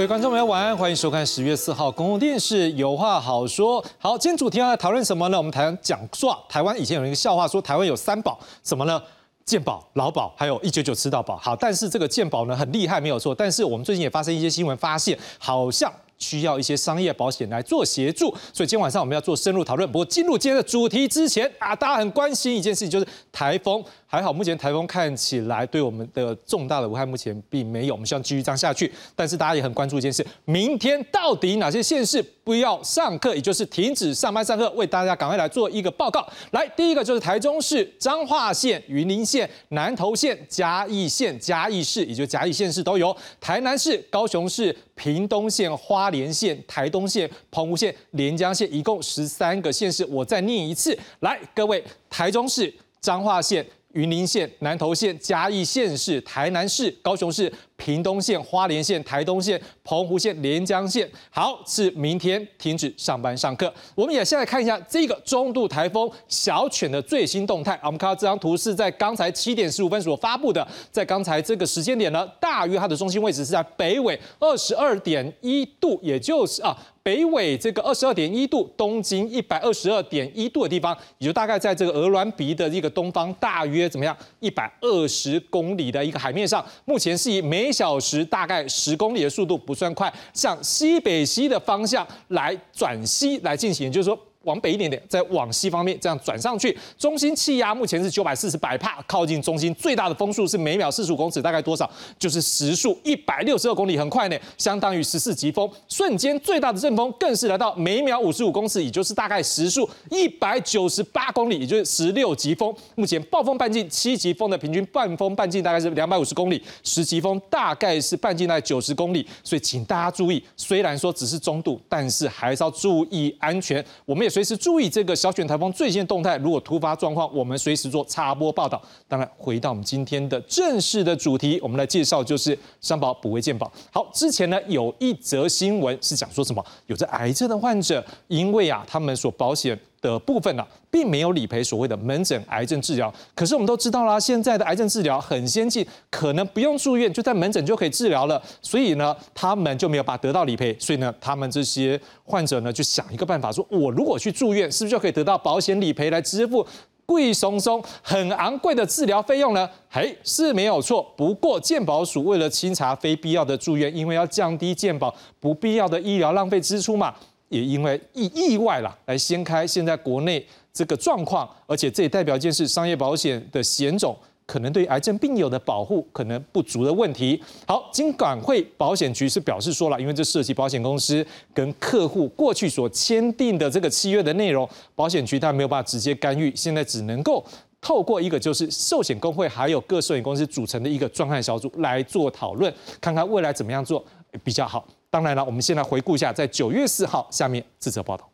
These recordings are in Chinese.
各位观众朋友，晚安，欢迎收看十月四号公共电视有话好说。好，今天主题要来讨论什么呢？我们台湾讲说，台湾以前有一个笑话，说台湾有三宝，什么呢？健保、劳保，还有一九九吃到饱。好，但是这个健保呢很厉害，没有错。但是我们最近也发生一些新闻，发现好像需要一些商业保险来做协助。所以今天晚上我们要做深入讨论。不过进入今天的主题之前啊，大家很关心一件事情，就是台风。还好，目前台风看起来对我们的重大的危害目前并没有，我们希望继续这样下去。但是大家也很关注一件事：明天到底哪些县市不要上课，也就是停止上班上课？为大家赶快来做一个报告。来，第一个就是台中市、彰化县、云林县、南投县、嘉义县、嘉义市，也就嘉义县市都有；台南市、高雄市、屏东县、花连县、台东县、澎湖县、连江县，一共十三个县市。我再念一次，来，各位，台中市、彰化县。云林县、南投县、嘉义县市、台南市、高雄市。屏东县、花莲县、台东县、澎湖县、连江县，好，是明天停止上班上课。我们也现在看一下这个中度台风小犬的最新动态。我们看到这张图是在刚才七点十五分所发布的，在刚才这个时间点呢，大约它的中心位置是在北纬二十二点一度，也就是啊，北纬这个二十二点一度，东经一百二十二点一度的地方，也就大概在这个鹅銮鼻的一个东方，大约怎么样？一百二十公里的一个海面上，目前是以每小时大概十公里的速度不算快，向西北西的方向来转西来进行，就是说。往北一点点，再往西方面这样转上去，中心气压目前是九百四十百帕，靠近中心最大的风速是每秒四十五公尺，大概多少？就是时速一百六十二公里，很快呢，相当于十四级风。瞬间最大的阵风更是来到每秒五十五公尺，也就是大概时速一百九十八公里，也就是十六级风。目前暴风半径七级风的平均半风半径大概是两百五十公里，十级风大概是半径在九十公里。所以请大家注意，虽然说只是中度，但是还是要注意安全。我们也。随时注意这个小犬台风最新动态，如果突发状况，我们随时做插播报道。当然，回到我们今天的正式的主题，我们来介绍就是商保补位健保。好，之前呢有一则新闻是讲说什么，有着癌症的患者，因为啊他们所保险。的部分呢，并没有理赔所谓的门诊癌症治疗。可是我们都知道啦，现在的癌症治疗很先进，可能不用住院，就在门诊就可以治疗了。所以呢，他们就没有办法得到理赔。所以呢，他们这些患者呢，就想一个办法，说我如果去住院，是不是就可以得到保险理赔来支付贵松松很昂贵的治疗费用呢？嘿，是没有错。不过健保署为了清查非必要的住院，因为要降低健保不必要的医疗浪费支出嘛。也因为意意外啦，来掀开现在国内这个状况，而且这也代表一件事：商业保险的险种可能对癌症病友的保护可能不足的问题。好，金管会保险局是表示说了，因为这涉及保险公司跟客户过去所签订的这个契约的内容，保险局它没有办法直接干预，现在只能够透过一个就是寿险工会还有各寿险公司组成的一个专案小组来做讨论，看看未来怎么样做比较好。当然了，我们先来回顾一下，在九月四号，下面这则报道。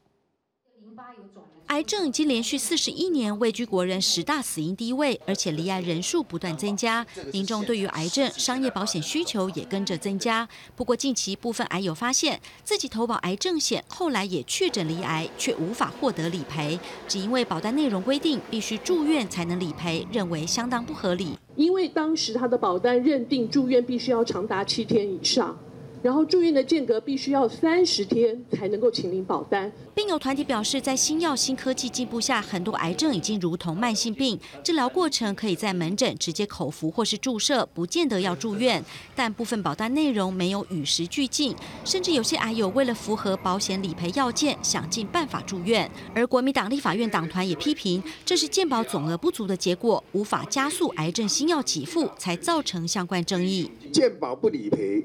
癌症已经连续四十一年位居国人十大死因第一位，而且离癌人数不断增加，民众对于癌症商业保险需求也跟着增加。不过近期部分癌友发现自己投保癌症险，后来也确诊离癌，却无法获得理赔，只因为保单内容规定必须住院才能理赔，认为相当不合理。因为当时他的保单认定住院必须要长达七天以上。然后住院的间隔必须要三十天才能够请领保单。病友团体表示，在新药新科技进步下，很多癌症已经如同慢性病，治疗过程可以在门诊直接口服或是注射，不见得要住院。但部分保单内容没有与时俱进，甚至有些癌友为了符合保险理赔要件，想尽办法住院。而国民党立法院党团也批评，这是健保总额不足的结果，无法加速癌症新药给付，才造成相关争议。健保不理赔。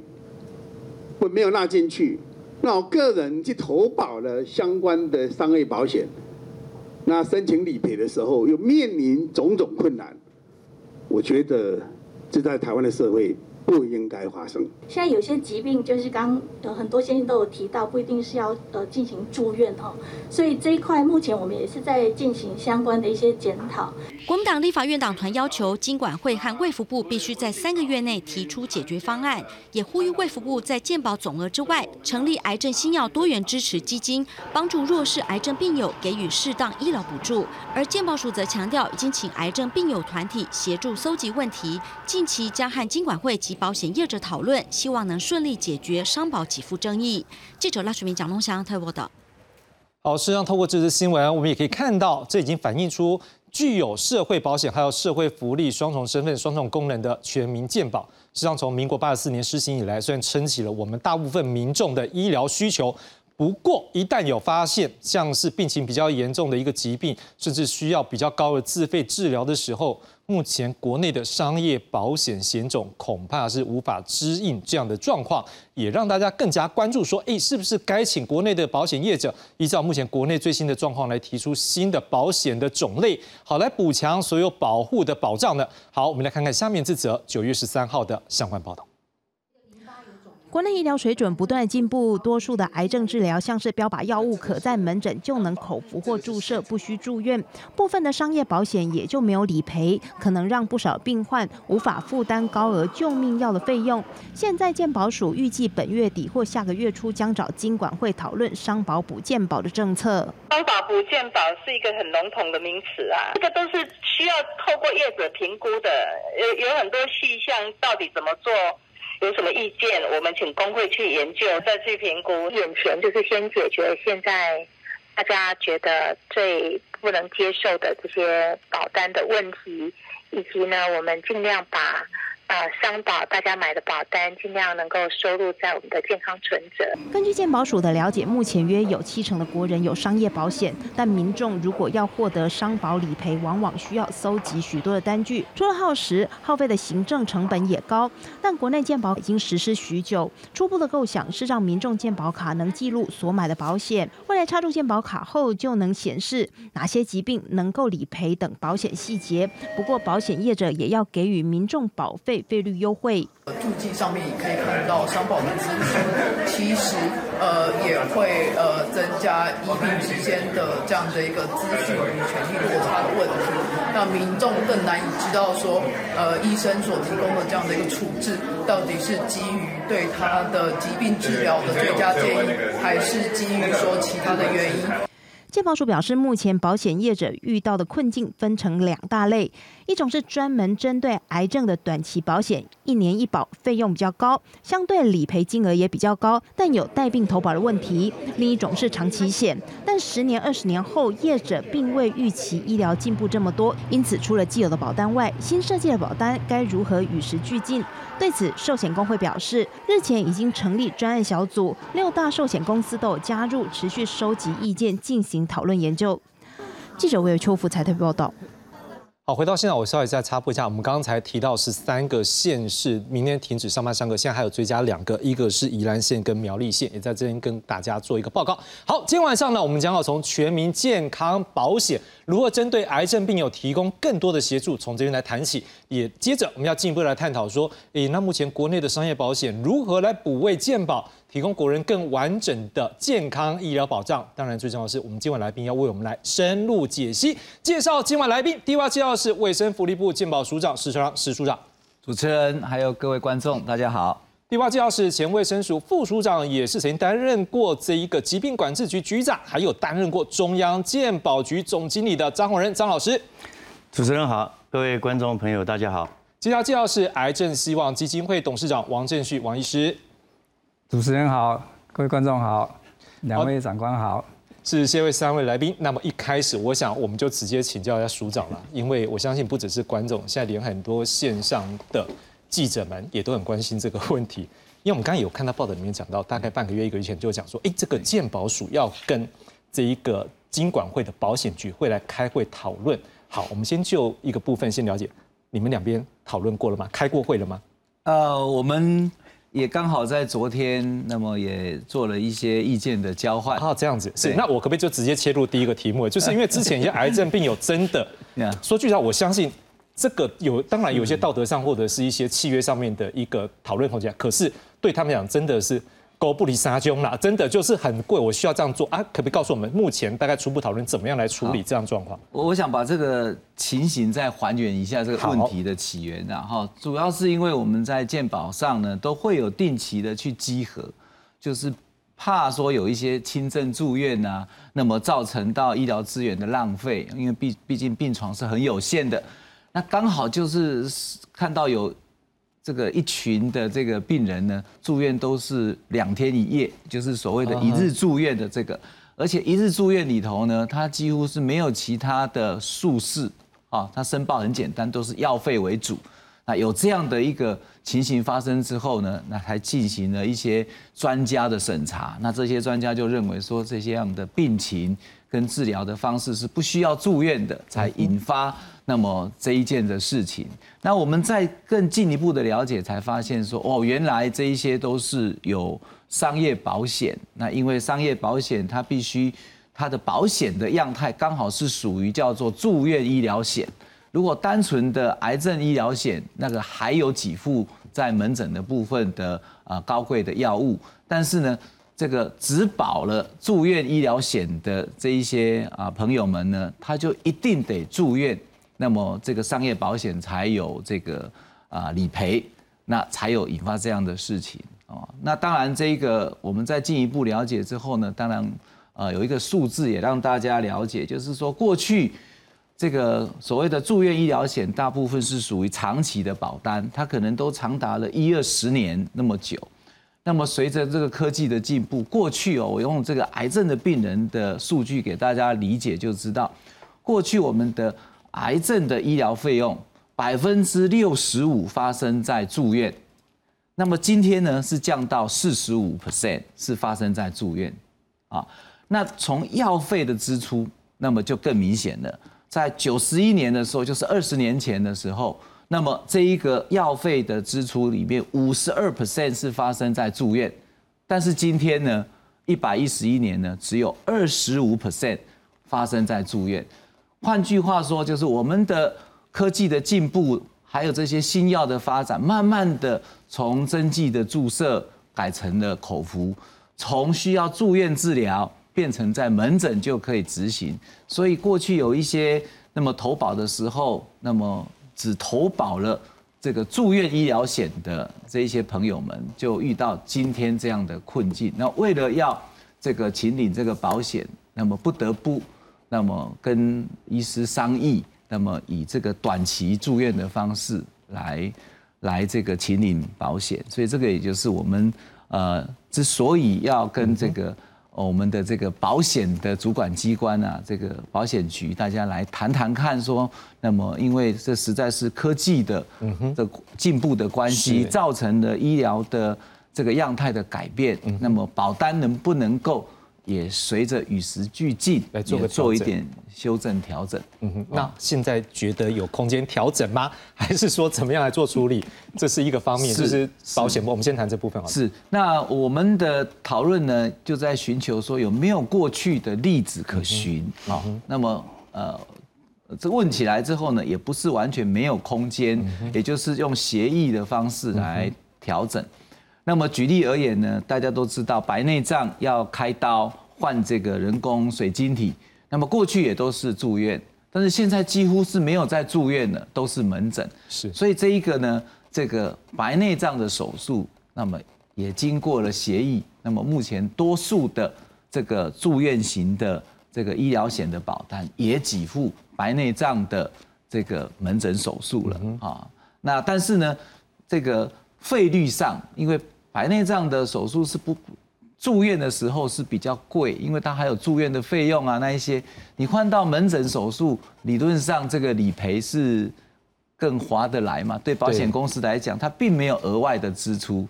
我没有纳进去，那我个人去投保了相关的商业保险，那申请理赔的时候又面临种种困难，我觉得这在台湾的社会。不应该发生。现在有些疾病，就是刚呃很多先生都有提到，不一定是要呃进行住院哦，所以这一块目前我们也是在进行相关的一些检讨。国民党立法院党团要求经管会和卫福部必须在三个月内提出解决方案，也呼吁卫福部在健保总额之外，成立癌症新药多元支持基金，帮助弱势癌症病友给予适当医疗补助。而健保署则强调，已经请癌症病友团体协助搜集问题，近期将和经管会及保险业者讨论，希望能顺利解决商保给付争议。记者赖水明、蒋龙祥特报道。好，实上透过这则新闻，我们也可以看到，这已经反映出。具有社会保险还有社会福利双重身份、双重功能的全民健保，实际上从民国八十四年施行以来，虽然撑起了我们大部分民众的医疗需求。不过，一旦有发现像是病情比较严重的一个疾病，甚至需要比较高的自费治疗的时候，目前国内的商业保险险种恐怕是无法支应这样的状况，也让大家更加关注说，哎，是不是该请国内的保险业者依照目前国内最新的状况来提出新的保险的种类，好来补强所有保护的保障呢？好，我们来看看下面这则九月十三号的相关报道。国内医疗水准不断进步，多数的癌症治疗像是标靶药物，可在门诊就能口服或注射，不需住院。部分的商业保险也就没有理赔，可能让不少病患无法负担高额救命药的费用。现在健保署预计本月底或下个月初将找金管会讨论商保补健保的政策。商保补健保是一个很笼统的名词啊，这个都是需要透过业者评估的，有有很多细项到底怎么做。有什么意见，我们请工会去研究，再去评估。眼前就是先解决现在大家觉得最不能接受的这些保单的问题，以及呢，我们尽量把。呃，商保大家买的保单尽量能够收入在我们的健康存折。根据健保署的了解，目前约有七成的国人有商业保险，但民众如果要获得商保理赔，往往需要搜集许多的单据，除了耗时，耗费的行政成本也高。但国内健保已经实施许久，初步的构想是让民众健保卡能记录所买的保险，未来插入健保卡后就能显示哪些疾病能够理赔等保险细节。不过保险业者也要给予民众保费。费率优惠，注记上面也可以看到商保的资金，其实呃也会呃增加医病之间的这样的一个资讯与权利落差的问题，那民众更难以知道说呃医生所提供的这样的一个处置，到底是基于对他的疾病治疗的最佳建议，还是基于说其他的原因。健保署表示，目前保险业者遇到的困境分成两大类，一种是专门针对癌症的短期保险，一年一保，费用比较高，相对理赔金额也比较高，但有带病投保的问题；另一种是长期险，但十年、二十年后，业者并未预期医疗进步这么多，因此除了既有的保单外，新设计的保单该如何与时俱进？对此，寿险工会表示，日前已经成立专案小组，六大寿险公司都有加入，持续收集意见，进行。讨论研究，记者魏秋福才特报道。好，回到现场，我稍微再插播一下，我们刚才提到是三个县市明天停止上班，三个现在还有追加两个，一个是宜兰县跟苗栗县，也在这边跟大家做一个报告。好，今天晚上呢，我们将要从全民健康保险如何针对癌症病友提供更多的协助，从这边来谈起。也接着我们要进一步来探讨说，诶，那目前国内的商业保险如何来补位健保？提供国人更完整的健康医疗保障。当然，最重要的是，我们今晚来宾要为我们来深入解析、介绍今晚来宾。第一位介绍的是卫生福利部健保署长史长史署长。主持人还有各位观众，大家好。第二位介绍是前卫生署副署长，也是曾经担任过这一个疾病管制局局长，还有担任过中央健保局总经理的张宏仁张老师。主持人好，各位观众朋友大家好。接下来介绍是癌症希望基金会董事长王正旭王医师。主持人好，各位观众好，两位长官好，是谢位三位来宾。那么一开始，我想我们就直接请教一下署长了，因为我相信不只是观众，现在连很多线上的记者们也都很关心这个问题。因为我们刚刚有看到报道里面讲到，大概半个月一个月前就讲说，哎，这个健保署要跟这一个金管会的保险局会来开会讨论。好，我们先就一个部分先了解，你们两边讨论过了吗？开过会了吗？呃，我们。也刚好在昨天，那么也做了一些意见的交换。啊，这样子是。那我可不可以就直接切入第一个题目？就是因为之前一些癌症病友真的，说句实话，我相信这个有，当然有些道德上或者是一些契约上面的一个讨论空间。可是对他们讲，真的是狗不理沙中啦，真的就是很贵，我需要这样做啊？可不可以告诉我们，目前大概初步讨论怎么样来处理这样状况？我我想把这个情形再还原一下这个问题的起源，然后主要是因为我们在健保上呢都会有定期的去稽核，就是怕说有一些轻症住院啊，那么造成到医疗资源的浪费，因为毕毕竟病床是很有限的，那刚好就是看到有。这个一群的这个病人呢，住院都是两天一夜，就是所谓的一日住院的这个，而且一日住院里头呢，他几乎是没有其他的术式啊，他申报很简单，都是药费为主。那有这样的一个情形发生之后呢，那还进行了一些专家的审查，那这些专家就认为说，这些样的病情跟治疗的方式是不需要住院的，才引发。那么这一件的事情，那我们再更进一步的了解，才发现说，哦，原来这一些都是有商业保险。那因为商业保险，它必须它的保险的样态刚好是属于叫做住院医疗险。如果单纯的癌症医疗险，那个还有几副在门诊的部分的啊高贵的药物，但是呢，这个只保了住院医疗险的这一些啊朋友们呢，他就一定得住院。那么这个商业保险才有这个啊理赔，那才有引发这样的事情哦。那当然，这个我们在进一步了解之后呢，当然呃有一个数字也让大家了解，就是说过去这个所谓的住院医疗险，大部分是属于长期的保单，它可能都长达了一二十年那么久。那么随着这个科技的进步，过去哦，我用这个癌症的病人的数据给大家理解，就知道过去我们的。癌症的医疗费用百分之六十五发生在住院，那么今天呢是降到四十五 percent 是发生在住院，啊，那从药费的支出，那么就更明显了。在九十一年的时候，就是二十年前的时候，那么这一个药费的支出里面五十二 percent 是发生在住院，但是今天呢，一百一十一年呢，只有二十五 percent 发生在住院。换句话说，就是我们的科技的进步，还有这些新药的发展，慢慢的从针剂的注射改成了口服，从需要住院治疗变成在门诊就可以执行。所以过去有一些那么投保的时候，那么只投保了这个住院医疗险的这一些朋友们，就遇到今天这样的困境。那为了要这个请领这个保险，那么不得不。那么跟医师商议，那么以这个短期住院的方式来来这个请领保险，所以这个也就是我们呃之所以要跟这个我们的这个保险的主管机关啊，这个保险局大家来谈谈看，说那么因为这实在是科技的的进步的关系，造成的医疗的这个样态的改变，那么保单能不能够？也随着与时俱进来做个做一点修正调整。嗯哼，那现在觉得有空间调整吗？还是说怎么样来做处理？这是一个方面，就是保险。我们先谈这部分好了。是，那我们的讨论呢，就在寻求说有没有过去的例子可循啊？那么呃，这问起来之后呢，也不是完全没有空间，也就是用协议的方式来调整。那么举例而言呢，大家都知道白内障要开刀换这个人工水晶体，那么过去也都是住院，但是现在几乎是没有在住院了，都是门诊。是，所以这一个呢，这个白内障的手术，那么也经过了协议，那么目前多数的这个住院型的这个医疗险的保单也给付白内障的这个门诊手术了啊。那但是呢，这个费率上，因为白内障的手术是不住院的时候是比较贵，因为它还有住院的费用啊，那一些你换到门诊手术，理论上这个理赔是更划得来嘛？对保险公司来讲，它并没有额外的支出。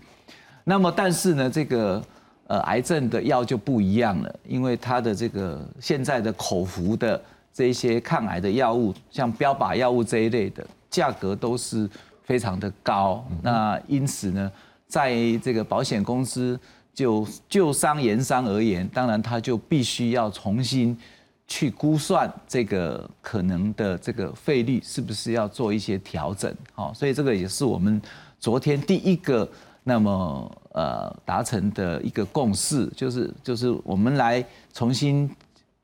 那么但是呢，这个呃癌症的药就不一样了，因为它的这个现在的口服的这一些抗癌的药物，像标靶药物这一类的价格都是非常的高。那因此呢？在这个保险公司就就商言商而言，当然他就必须要重新去估算这个可能的这个费率是不是要做一些调整，好，所以这个也是我们昨天第一个那么呃达成的一个共识，就是就是我们来重新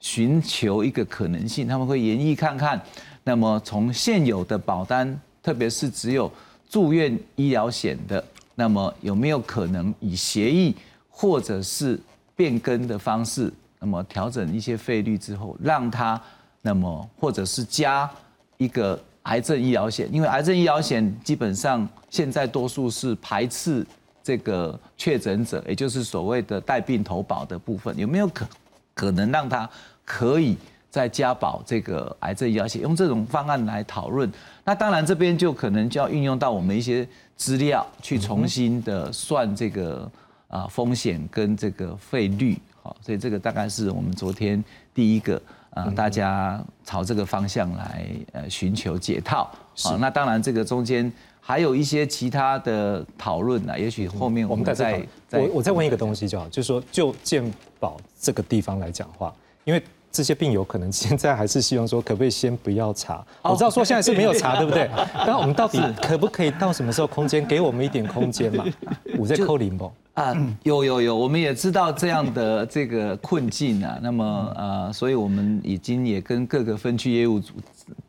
寻求一个可能性，他们会研议看看，那么从现有的保单，特别是只有住院医疗险的，那么有没有可能以协议或者是变更的方式，那么调整一些费率之后，让它那么或者是加一个癌症医疗险，因为癌症医疗险基本上现在多数是排斥这个确诊者，也就是所谓的带病投保的部分，有没有可可能让它可以再加保这个癌症医疗险，用这种方案来讨论？那当然这边就可能就要运用到我们一些资料，去重新的算这个啊风险跟这个费率。好所以这个大概是我们昨天第一个啊，大家朝这个方向来呃寻求解套。好，那当然这个中间还有一些其他的讨论呢，也许后面我们再我我再问一个东西就好，就是说就健保这个地方来讲话，因为这些病友可能现在还是希望说，可不可以先不要查？我知道说现在是没有查，对不对？那我们到底可不可以到什么时候空间给我们一点空间嘛？我在扣零不？啊，有有有，我们也知道这样的这个困境啊，那么呃，所以我们已经也跟各个分区业务组，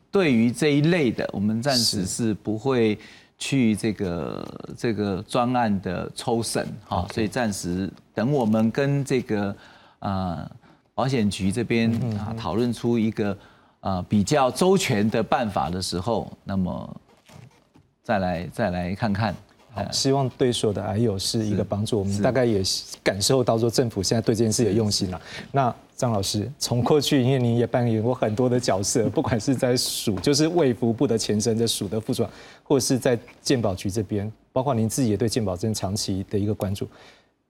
对于这一类的，我们暂时是不会去这个这个专案的抽审哈，所以暂时等我们跟这个呃保险局这边啊讨论出一个呃比较周全的办法的时候，那么再来再来看看。好希望对所有的癌友是一个帮助。我们大概也感受到说，政府现在对这件事有用心了。那张老师，从过去，因为你也扮演过很多的角色，不管是在署，就是卫福部的前身的署的副处长，或者是在健保局这边，包括您自己也对健保真长期的一个关注。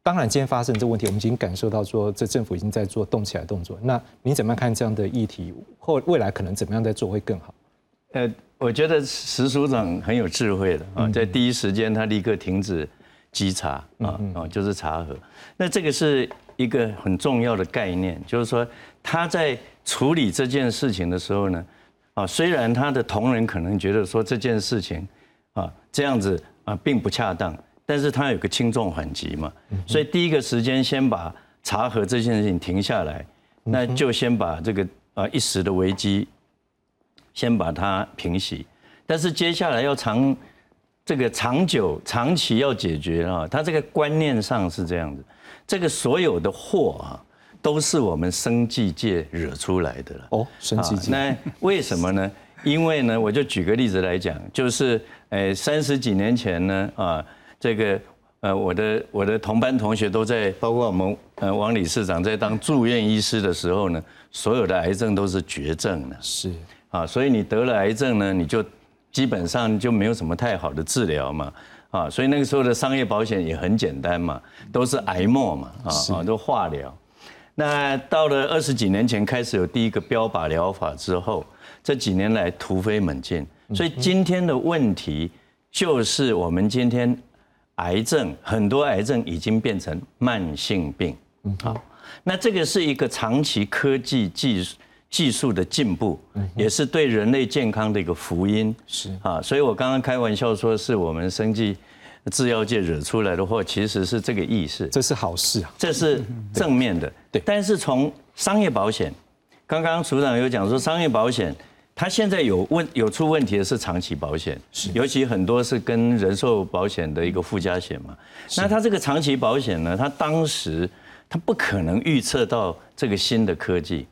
当然，今天发生这个问题，我们已经感受到说，这政府已经在做动起来动作。那你怎么样看这样的议题，或未来可能怎么样在做会更好？呃。我觉得石署长很有智慧的啊，在第一时间他立刻停止稽查啊啊，就是查核。那这个是一个很重要的概念，就是说他在处理这件事情的时候呢，啊，虽然他的同仁可能觉得说这件事情啊这样子啊并不恰当，但是他有个轻重缓急嘛，所以第一个时间先把查核这件事情停下来，那就先把这个啊一时的危机。先把它平息，但是接下来要长这个长久、长期要解决啊，它这个观念上是这样子，这个所有的祸啊，都是我们生计界惹出来的了。哦，生计界。那为什么呢？因为呢，我就举个例子来讲，就是诶，三十几年前呢，啊，这个呃，我的我的同班同学都在，包括我们呃王理事长在当住院医师的时候呢，所有的癌症都是绝症的。是。啊，所以你得了癌症呢，你就基本上就没有什么太好的治疗嘛，啊，所以那个时候的商业保险也很简单嘛，都是癌末嘛，啊啊，都化疗。那到了二十几年前开始有第一个标靶疗法之后，这几年来突飞猛进，所以今天的问题就是我们今天癌症很多癌症已经变成慢性病，嗯好，那这个是一个长期科技技术。技术的进步，也是对人类健康的一个福音。是啊，所以我刚刚开玩笑说，是我们生计制药界惹出来的祸，其实是这个意思。这是好事啊，这是正面的。对，但是从商业保险，刚刚署长有讲说，商业保险它现在有问有出问题的是长期保险，是尤其很多是跟人寿保险的一个附加险嘛。那它这个长期保险呢，它当时它不可能预测到这个新的科技。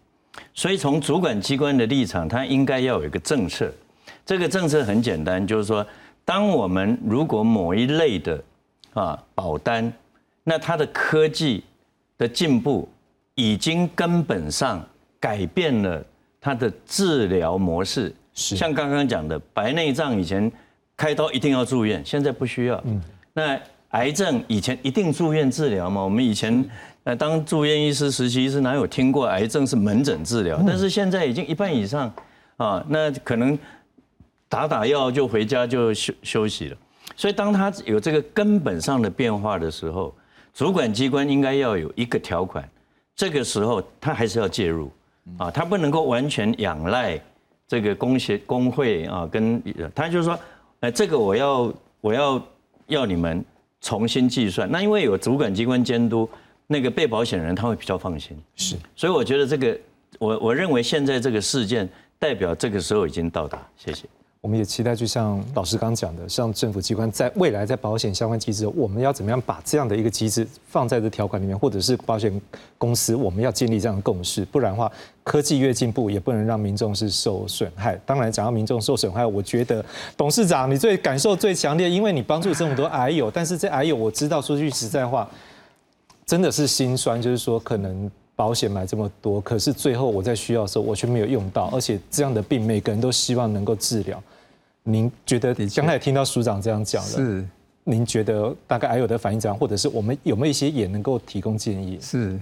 所以从主管机关的立场，它应该要有一个政策。这个政策很简单，就是说，当我们如果某一类的啊保单，那它的科技的进步已经根本上改变了它的治疗模式。是像刚刚讲的，白内障以前开刀一定要住院，现在不需要。嗯。那癌症以前一定住院治疗吗？我们以前。呃当住院医师实习医师哪有听过癌症是门诊治疗？但是现在已经一半以上啊，那可能打打药就回家就休休息了。所以当他有这个根本上的变化的时候，主管机关应该要有一个条款，这个时候他还是要介入啊，他不能够完全仰赖这个工协工会啊，跟他就是说，呃，这个我要我要要你们重新计算。那因为有主管机关监督，那个被保险人他会比较放心。是，所以我觉得这个，我我认为现在这个事件代表这个时候已经到达。谢谢。我们也期待，就像老师刚讲的，像政府机关在未来在保险相关机制，我们要怎么样把这样的一个机制放在这条款里面，或者是保险公司我们要建立这样的共识，不然的话，科技越进步，也不能让民众是受损害。当然，讲到民众受损害，我觉得董事长你最感受最强烈，因为你帮助这么多癌友，但是这癌友我知道，说句实在话，真的是心酸，就是说可能保险买这么多，可是最后我在需要的时候我却没有用到，而且这样的病每个人都希望能够治疗。您觉得刚才听到署长这样讲了，是？您觉得大概还有的反应怎样，或者是我们有没有一些也能够提供建议？是，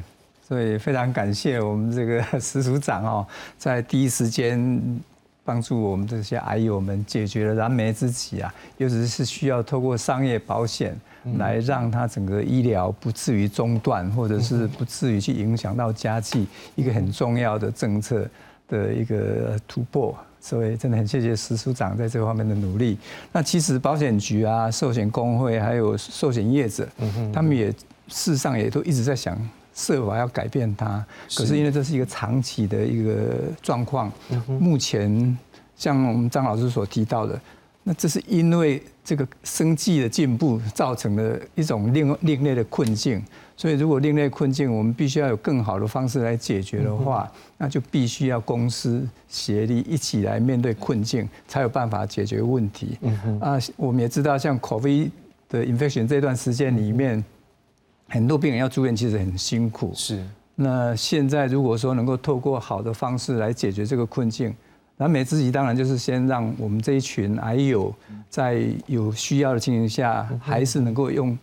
所以非常感谢我们这个石署长哦，在第一时间帮助我们这些癌友们解决了燃眉之急啊，尤其是需要透过商业保险来让他整个医疗不至于中断，或者是不至于去影响到家计，一个很重要的政策的一个突破。所以真的很谢谢石署长在这方面的努力。那其实保险局啊、寿险工会还有寿险业者，他们也事实上也都一直在想设法要改变它。可是因为这是一个长期的一个状况，目前像我们张老师所提到的，那这是因为这个生计的进步造成的一种另另类的困境。所以，如果另类困境，我们必须要有更好的方式来解决的话，那就必须要公司协力一起来面对困境，才有办法解决问题。啊，我们也知道，像 COVID 的 infection 这段时间里面，很多病人要住院，其实很辛苦。是。那现在如果说能够透过好的方式来解决这个困境，那美之己当然就是先让我们这一群癌友在有需要的情形下，还是能够用。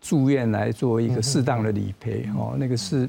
住院来做一个适当的理赔，哦，那个是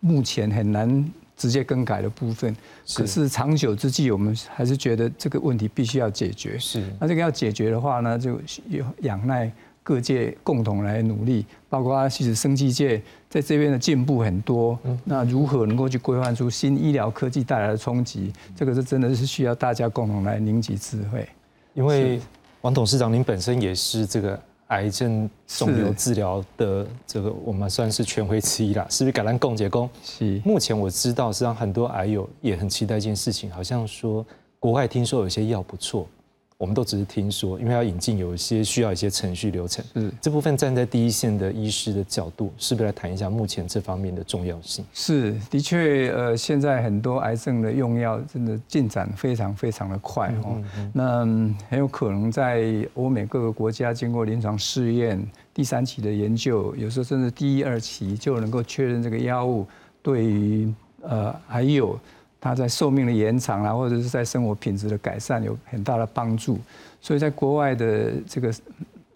目前很难直接更改的部分。可是长久之计，我们还是觉得这个问题必须要解决。是，那这个要解决的话呢，就有仰赖各界共同来努力，包括其实生技界在这边的进步很多。那如何能够去规范出新医疗科技带来的冲击？这个是真的是需要大家共同来凝集智慧。因为王董事长，您本身也是这个。癌症肿瘤治疗的这个，我们算是权威之一啦，是不是？橄榄共结工是。目前我知道，实际上很多癌友也很期待一件事情，好像说国外听说有些药不错。我们都只是听说，因为要引进，有一些需要一些程序流程。嗯这部分站在第一线的医师的角度，是不是来谈一下目前这方面的重要性？是，的确，呃，现在很多癌症的用药真的进展非常非常的快哦。那很有可能在欧美各个国家经过临床试验，第三期的研究，有时候甚至第一二期就能够确认这个药物对于呃还有。它在寿命的延长啊，或者是在生活品质的改善有很大的帮助，所以在国外的这个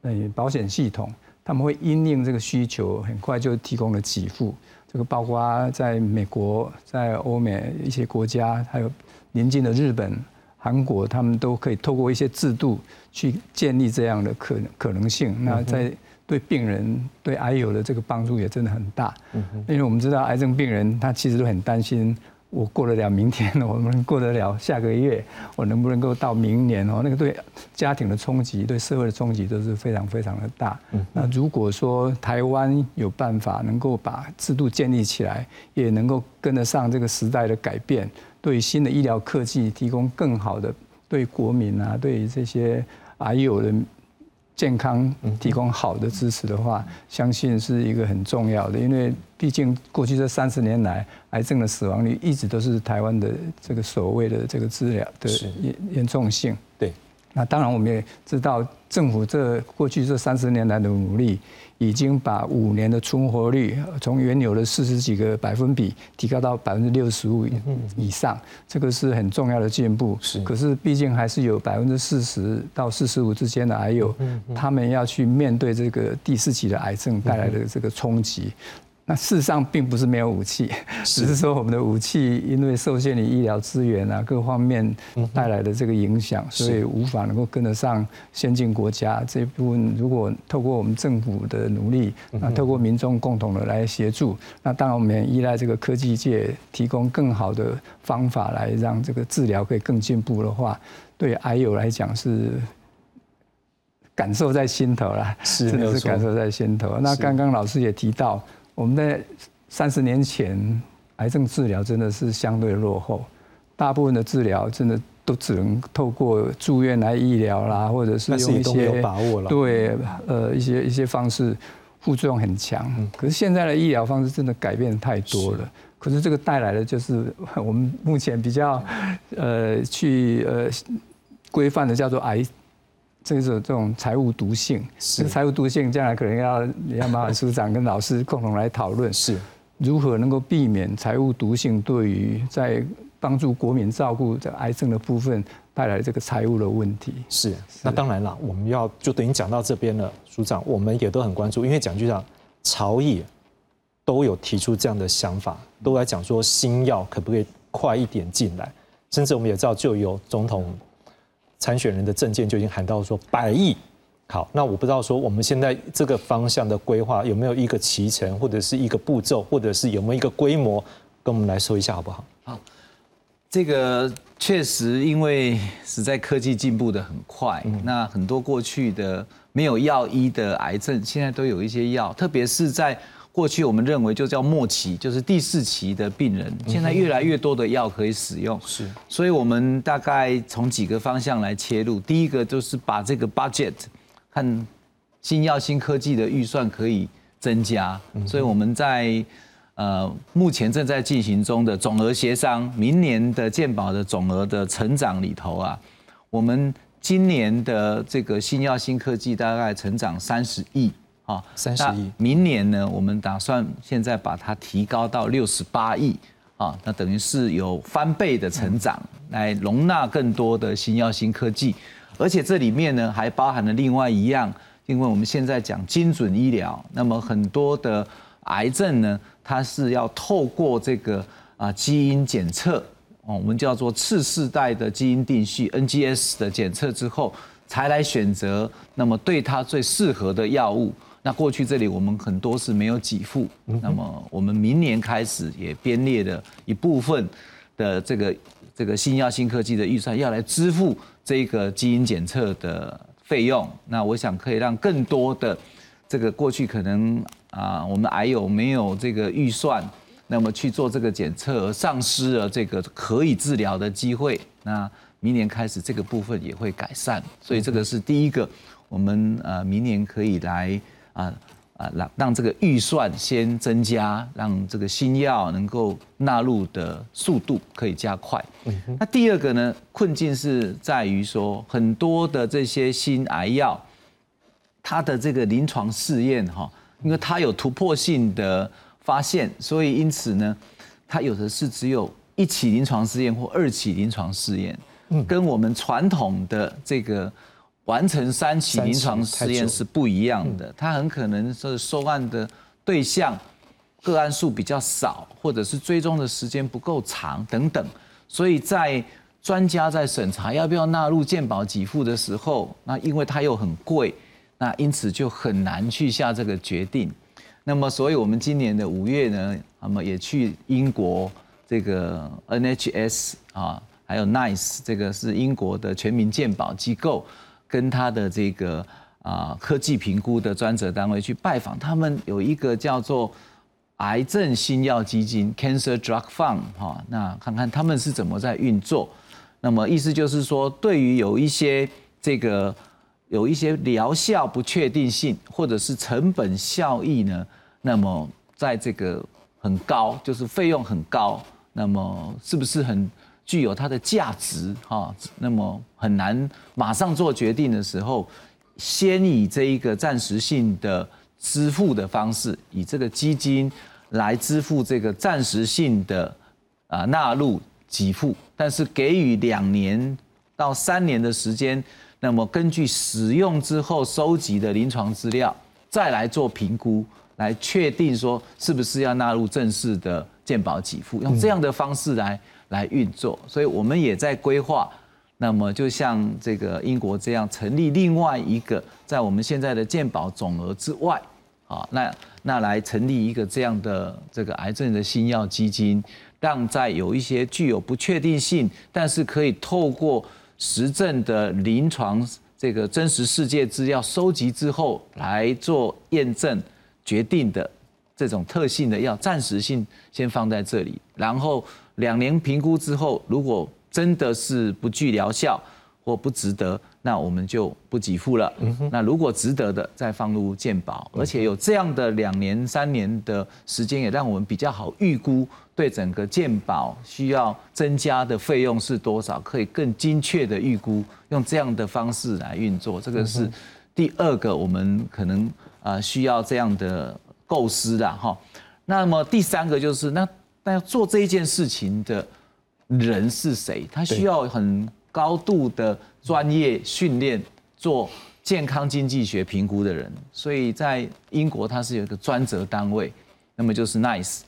呃保险系统，他们会因应这个需求，很快就提供了给付。这个包括在美国、在欧美一些国家，还有邻近的日本、韩国，他们都可以透过一些制度去建立这样的可可能性。那在对病人、对癌友的这个帮助也真的很大。因为我们知道癌症病人他其实都很担心。我过得了明天，我们过得了下个月，我能不能够到明年哦？那个对家庭的冲击、对社会的冲击都是非常非常的大。那如果说台湾有办法能够把制度建立起来，也能够跟得上这个时代的改变，对新的医疗科技提供更好的对国民啊，对这些癌友的。健康提供好的支持的话，相信是一个很重要的，因为毕竟过去这三十年来，癌症的死亡率一直都是台湾的这个所谓的这个治疗的严严重性。对，那当然我们也知道，政府这过去这三十年来的努力。已经把五年的存活率从原有的四十几个百分比提高到百分之六十五以上，这个是很重要的进步。是，可是毕竟还是有百分之四十到四十五之间的癌友，他们要去面对这个第四期的癌症带来的这个冲击。那事实上并不是没有武器，只是说我们的武器因为受限于医疗资源啊各方面带来的这个影响，所以无法能够跟得上先进国家这一部分。如果透过我们政府的努力，那透过民众共同的来协助，那当然我们也依赖这个科技界提供更好的方法来让这个治疗可以更进步的话，对癌友来讲是。感受在心头啦，是，真的是感受在心头。那刚刚老师也提到，我们在三十年前，癌症治疗真的是相对落后，大部分的治疗真的都只能透过住院来医疗啦，或者是用一些把握了，对，呃，一些一些方式，副作用很强。可是现在的医疗方式真的改变太多了，可是这个带来的就是我们目前比较呃去呃规范的叫做癌。这是这种财务毒性，这个财务毒性将来可能要要麻烦署长跟老师共同来讨论，是。如何能够避免财务毒性对于在帮助国民照顾这癌症的部分带来这个财务的问题。是，那当然了，我们要就等于讲到这边了，署长，我们也都很关注，因为讲句上，朝野都有提出这样的想法，都来讲说新药可不可以快一点进来，甚至我们也知道就有总统。参选人的证件就已经喊到说百亿，好，那我不知道说我们现在这个方向的规划有没有一个脐程，或者是一个步骤，或者是有没有一个规模，跟我们来说一下好不好？好，这个确实因为实在科技进步的很快，那很多过去的没有药医的癌症，现在都有一些药，特别是在。过去我们认为就叫末期，就是第四期的病人，现在越来越多的药可以使用，是，所以我们大概从几个方向来切入。第一个就是把这个 budget 和新药新科技的预算可以增加，所以我们在呃目前正在进行中的总额协商，明年的健保的总额的成长里头啊，我们今年的这个新药新科技大概成长三十亿。啊，三十亿。明年呢，我们打算现在把它提高到六十八亿啊，那等于是有翻倍的成长，来容纳更多的新药新科技。而且这里面呢，还包含了另外一样，因为我们现在讲精准医疗，那么很多的癌症呢，它是要透过这个啊基因检测哦，我们叫做次世代的基因定序 NGS 的检测之后，才来选择那么对它最适合的药物。那过去这里我们很多是没有给付，那么我们明年开始也编列的一部分的这个这个新药新科技的预算要来支付这个基因检测的费用。那我想可以让更多的这个过去可能啊我们还有没有这个预算，那么去做这个检测而丧失了这个可以治疗的机会。那明年开始这个部分也会改善，所以这个是第一个，我们呃明年可以来。啊啊，让让这个预算先增加，让这个新药能够纳入的速度可以加快。那第二个呢，困境是在于说，很多的这些新癌药，它的这个临床试验哈，因为它有突破性的发现，所以因此呢，它有的是只有一起临床试验或二起临床试验，跟我们传统的这个。完成三期临床试验是不一样的，它很可能是受案的对象个案数比较少，或者是追踪的时间不够长等等，所以在专家在审查要不要纳入健保给付的时候，那因为它又很贵，那因此就很难去下这个决定。那么，所以我们今年的五月呢，那么也去英国这个 NHS 啊，还有 NICE 这个是英国的全民健保机构。跟他的这个啊科技评估的专责单位去拜访，他们有一个叫做癌症新药基金 （Cancer Drug Fund） 哈，那看看他们是怎么在运作。那么意思就是说，对于有一些这个有一些疗效不确定性，或者是成本效益呢，那么在这个很高，就是费用很高，那么是不是很？具有它的价值哈，那么很难马上做决定的时候，先以这一个暂时性的支付的方式，以这个基金来支付这个暂时性的啊纳入给付，但是给予两年到三年的时间，那么根据使用之后收集的临床资料，再来做评估，来确定说是不是要纳入正式的健保给付，用这样的方式来。来运作，所以我们也在规划。那么，就像这个英国这样成立另外一个，在我们现在的健保总额之外，啊，那那来成立一个这样的这个癌症的新药基金，让在有一些具有不确定性，但是可以透过实证的临床这个真实世界资料收集之后来做验证决定的这种特性的药，暂时性先放在这里，然后两年评估之后，如果真的是不具疗效或不值得，那我们就不给付了。那如果值得的，再放入健保，而且有这样的两年、三年的时间，也让我们比较好预估对整个健保需要增加的费用是多少，可以更精确的预估，用这样的方式来运作。这个是第二个，我们可能啊需要这样的构思的哈。那么第三个就是那但要做这一件事情的人是谁？他需要很高度的专业训练，做健康经济学评估的人。所以在英国，它是有一个专责单位，那么就是 NICE。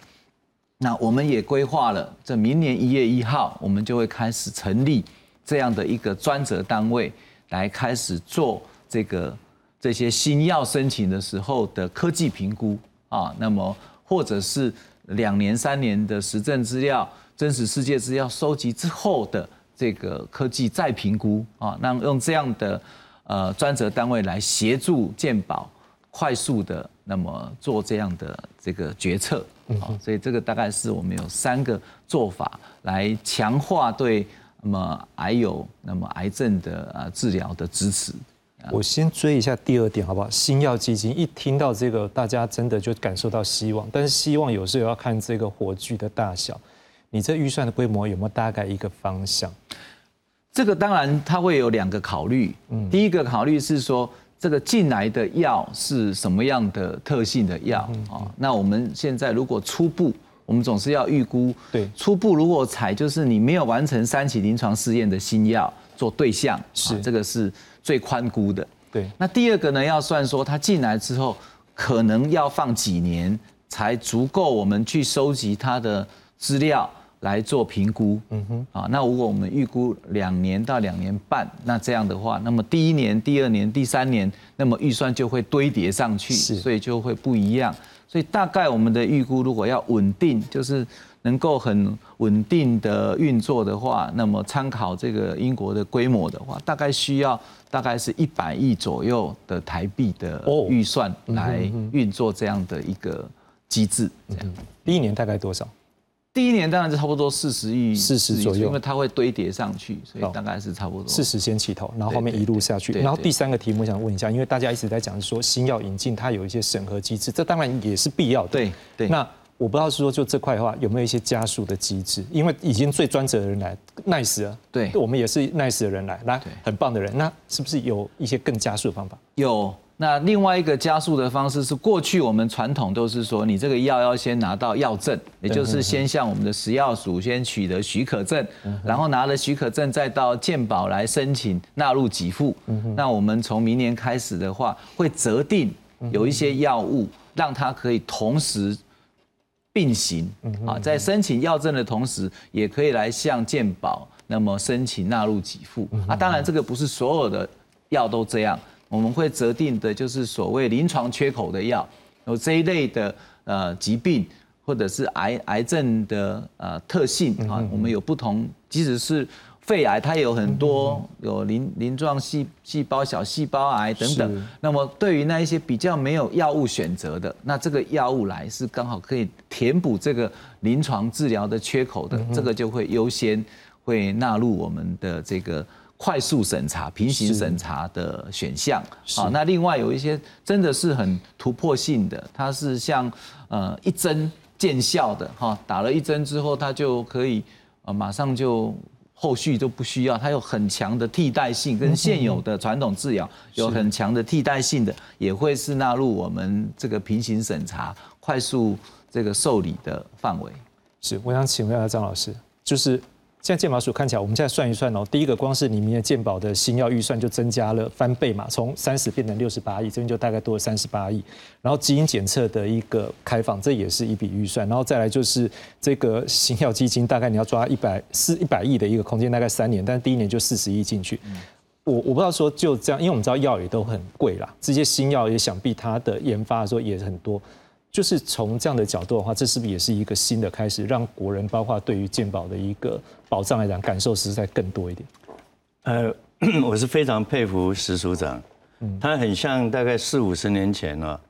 那我们也规划了，这明年一月一号，我们就会开始成立这样的一个专责单位，来开始做这个这些新药申请的时候的科技评估啊。那么或者是两年、三年的实证资料、真实世界资料收集之后的这个科技再评估啊，那用这样的呃专责单位来协助健保快速的那么做这样的这个决策。啊，所以这个大概是我们有三个做法来强化对那么癌友、那么癌症的呃治疗的支持。我先追一下第二点，好不好？新药基金一听到这个，大家真的就感受到希望，但是希望有时候要看这个火炬的大小，你这预算的规模有没有大概一个方向？这个当然它会有两个考虑，嗯，第一个考虑是说。这个进来的药是什么样的特性的药啊？那我们现在如果初步，我们总是要预估。对，初步如果采就是你没有完成三期临床试验的新药做对象，是这个是最宽估的。对，那第二个呢，要算说它进来之后可能要放几年才足够，我们去收集它的资料。来做评估，嗯哼，啊，那如果我们预估两年到两年半，那这样的话，那么第一年、第二年、第三年，那么预算就会堆叠上去，所以就会不一样。所以大概我们的预估，如果要稳定，就是能够很稳定的运作的话，那么参考这个英国的规模的话，大概需要大概是一百亿左右的台币的预算来运作这样的一个机制。这样，第一年大概多少？第一年当然是差不多四十亿，四十左右，因为它会堆叠上去，所以大概是差不多四十先起头，然后后面一路下去。然后第三个题目想问一下，因为大家一直在讲说新药引进它有一些审核机制，这当然也是必要的。对对。那我不知道是说就这块的话有没有一些加速的机制？因为已经最专责的人来，nice 啊，对，我们也是 nice 的人来，来很棒的人，那是不是有一些更加速的方法？有。那另外一个加速的方式是，过去我们传统都是说，你这个药要先拿到药证，也就是先向我们的食药署先取得许可证，然后拿了许可证再到健保来申请纳入给付。那我们从明年开始的话，会择定有一些药物，让它可以同时并行啊，在申请药证的同时，也可以来向健保那么申请纳入给付啊。当然，这个不是所有的药都这样。我们会择定的就是所谓临床缺口的药，有这一类的呃疾病或者是癌癌症的呃特性啊，我们有不同，即使是肺癌，它有很多有鳞鳞状细细胞、小细胞癌等等。那么对于那一些比较没有药物选择的，那这个药物来是刚好可以填补这个临床治疗的缺口的，这个就会优先会纳入我们的这个。快速审查、平行审查的选项，好，那另外有一些真的是很突破性的，它是像呃一针见效的哈，打了一针之后，它就可以呃马上就后续就不需要，它有很强的替代性，跟现有的传统治疗有很强的替代性的，也会是纳入我们这个平行审查、快速这个受理的范围。是，我想请问一下张老师，就是。现在健保署看起来，我们现在算一算哦，第一个光是你明年健保的新药预算就增加了翻倍嘛，从三十变成六十八亿，这边就大概多了三十八亿。然后基因检测的一个开放，这也是一笔预算。然后再来就是这个新药基金，大概你要抓一百四一百亿的一个空间，大概三年，但是第一年就四十亿进去。我我不知道说就这样，因为我们知道药也都很贵啦，这些新药也想必它的研发的时候也很多。就是从这样的角度的话，这是不是也是一个新的开始，让国人包括对于健保的一个保障来讲，感受实在更多一点？呃，我是非常佩服石署长，他很像大概四五十年前呢，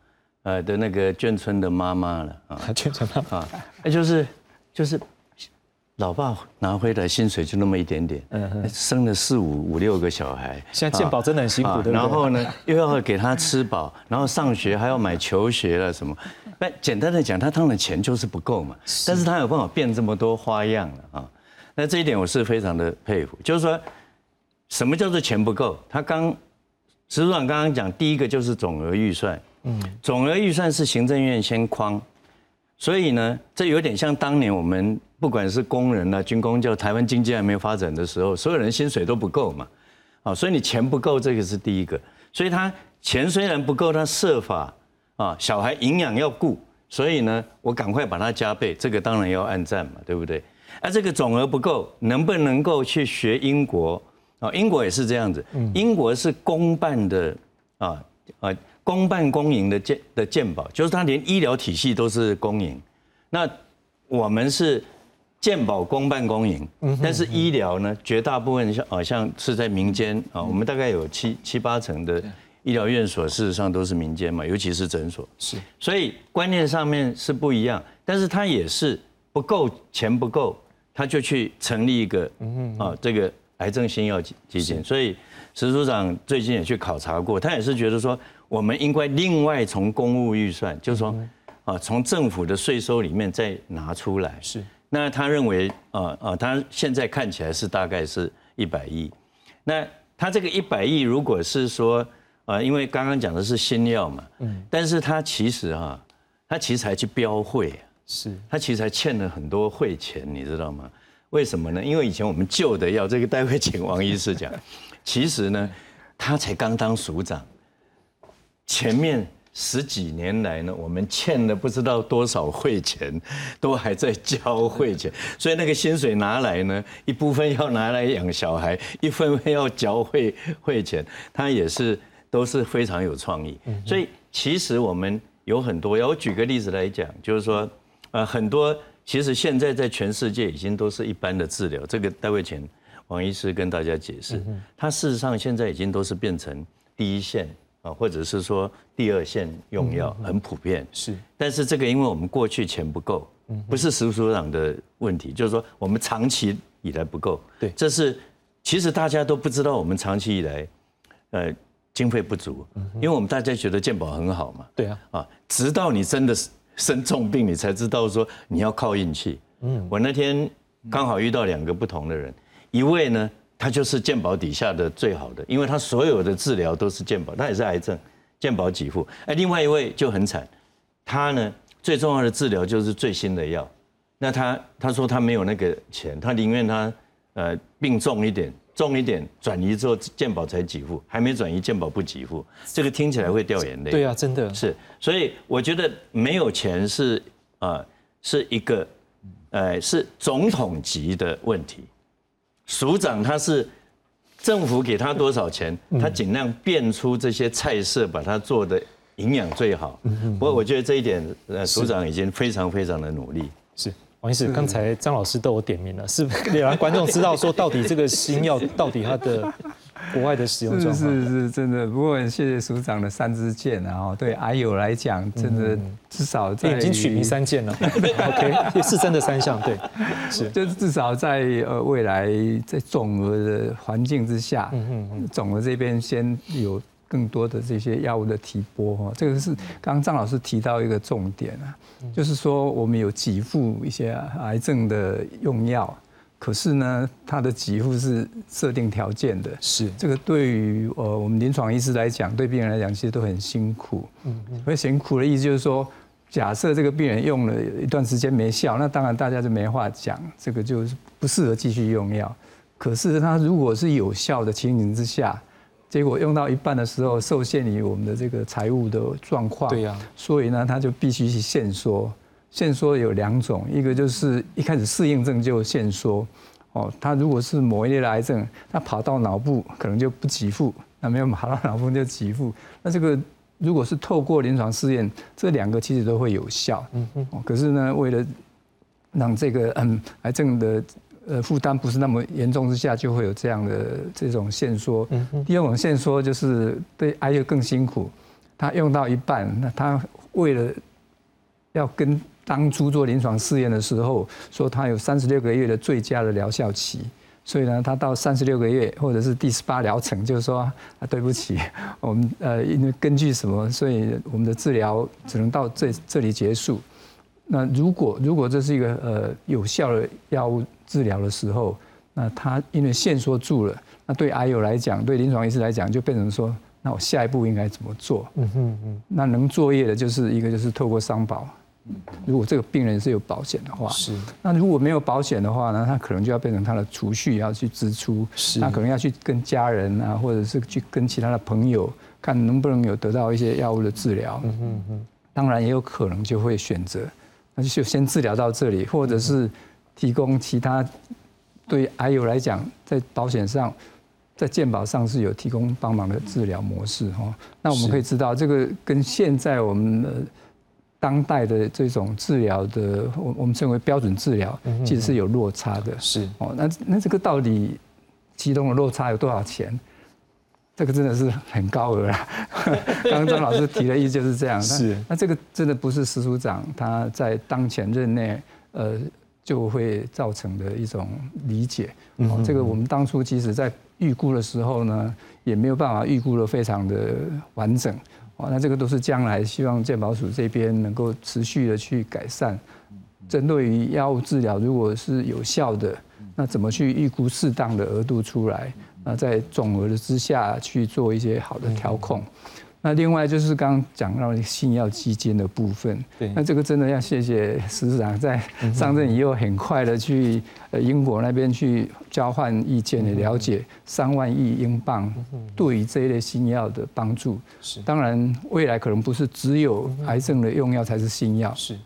呃的那个眷村的妈妈了啊，眷村妈妈，啊就是就是老爸拿回来薪水就那么一点点，嗯生了四五五六个小孩，现在健保真的很辛苦，对然后呢，又要给他吃饱，然后上学还要买球鞋了什么，那简单的讲，他当然钱就是不够嘛，但是他有办法变这么多花样了啊，那这一点我是非常的佩服，就是说。什么叫做钱不够？他刚石组长刚刚讲，第一个就是总额预算。嗯，总额预算是行政院先框，所以呢，这有点像当年我们不管是工人啊、军工，就台湾经济还没有发展的时候，所有人薪水都不够嘛。啊，所以你钱不够，这个是第一个。所以他钱虽然不够，他设法啊，小孩营养要顾，所以呢，我赶快把它加倍，这个当然要按赞嘛，对不对？而这个总额不够，能不能够去学英国？啊，英国也是这样子。英国是公办的啊啊，公办公营的健的健保，就是他连医疗体系都是公营。那我们是健保公办公营，但是医疗呢，绝大部分像好像是在民间啊。我们大概有七七八成的医疗院所，事实上都是民间嘛，尤其是诊所。是，所以观念上面是不一样，但是他也是不够钱不够，他就去成立一个啊这个。癌症新药基金，所以石组长最近也去考察过，他也是觉得说，我们应该另外从公务预算，就是说，啊，从政府的税收里面再拿出来。是，那他认为，呃呃，他现在看起来是大概是一百亿。那他这个一百亿，如果是说，啊，因为刚刚讲的是新药嘛，嗯，但是他其实哈，他其实还去标会，是他其实还欠了很多会钱，你知道吗？为什么呢？因为以前我们旧的药，这个待会请王医师讲。其实呢，他才刚当署长，前面十几年来呢，我们欠了不知道多少汇钱，都还在交汇钱。所以那个薪水拿来呢，一部分要拿来养小孩，一部分要交汇汇钱。他也是都是非常有创意。所以其实我们有很多，我举个例子来讲，就是说，呃，很多。其实现在在全世界已经都是一般的治疗，这个待会请王医师跟大家解释。它事实上现在已经都是变成第一线啊，或者是说第二线用药，很普遍。是，但是这个因为我们过去钱不够，不是石所长的问题，就是说我们长期以来不够。对，这是其实大家都不知道我们长期以来，呃，经费不足，因为我们大家觉得健保很好嘛。对啊，啊，直到你真的是。生重病，你才知道说你要靠运气。嗯，我那天刚好遇到两个不同的人，一位呢，他就是健保底下的最好的，因为他所有的治疗都是健保，他也是癌症，健保给付。哎，另外一位就很惨，他呢最重要的治疗就是最新的药，那他他说他没有那个钱，他宁愿他呃病重一点。重一点转移之后，健保才给付，还没转移，健保不给付，这个听起来会掉眼泪。对啊，真的是，所以我觉得没有钱是啊，是一个，呃，是总统级的问题。署长他是政府给他多少钱，他尽量变出这些菜色，把它做的营养最好。不过我觉得这一点，呃，署长已经非常非常的努力。是。王医师，刚才张老师都有点名了，是也让 观众知道说，到底这个新药到底它的国外的使用状况是是真的。不过谢谢署长的三支箭，然后对癌友来讲，真的至少在已经取名三箭了。OK，也是真的三项，对，是就是至少在呃未来在总额的环境之下，嗯嗯嗯，总额这边先有。更多的这些药物的提拨哈，这个是刚刚张老师提到一个重点啊，就是说我们有给付一些癌症的用药，可是呢，它的给付是设定条件的，是。这个对于呃我们临床医师来讲，对病人来讲其实都很辛苦，嗯嗯，所以辛苦的意思就是说，假设这个病人用了一段时间没效，那当然大家就没话讲，这个就是不适合继续用药。可是他如果是有效的情形之下，结果用到一半的时候，受限于我们的这个财务的状况，对呀，所以呢，他就必须去限缩。限缩有两种，一个就是一开始适应症就限缩，哦，他如果是某一类的癌症，他跑到脑部可能就不给付，那没有跑到脑部就给付。那这个如果是透过临床试验，这两个其实都会有效。嗯嗯。可是呢，为了让这个嗯癌症的呃负担不是那么严重之下，就会有这样的这种限缩。嗯第二种限缩就是对癌友更辛苦，他用到一半，那他为了要跟当初做临床试验的时候说它有三十六个月的最佳的疗效期。所以呢，他到三十六个月或者是第十八疗程，就是说啊，对不起，我们呃，因为根据什么，所以我们的治疗只能到这这里结束。那如果如果这是一个呃有效的药物治疗的时候，那他因为限缩住了，那对 I U 来讲，对临床医师来讲，就变成说，那我下一步应该怎么做？嗯哼嗯。那能作业的就是一个就是透过商保。如果这个病人是有保险的话，是那如果没有保险的话呢，他可能就要变成他的储蓄要去支出，是那可能要去跟家人啊，或者是去跟其他的朋友看能不能有得到一些药物的治疗。嗯嗯嗯，当然也有可能就会选择，那就先治疗到这里，或者是提供其他对癌友来讲，在保险上，在健保上是有提供帮忙的治疗模式哈。那我们可以知道，这个跟现在我们的。当代的这种治疗的，我我们称为标准治疗，其实是有落差的。是哦，那那这个到底其中的落差有多少钱？这个真的是很高额啊！刚刚张老师提的意思就是这样。是，那这个真的不是石署长他在当前任内呃就会造成的一种理解。哦，这个我们当初其实在预估的时候呢，也没有办法预估的非常的完整。那这个都是将来希望健保署这边能够持续的去改善，针对于药物治疗，如果是有效的，那怎么去预估适当的额度出来？那在总额的之下去做一些好的调控。那另外就是刚刚讲到新药基金的部分，对，那这个真的要谢谢石市长在上任以后很快的去呃英国那边去交换意见的了解三万亿英镑对于这一类新药的帮助。是，当然未来可能不是只有癌症的用药才是新药，是。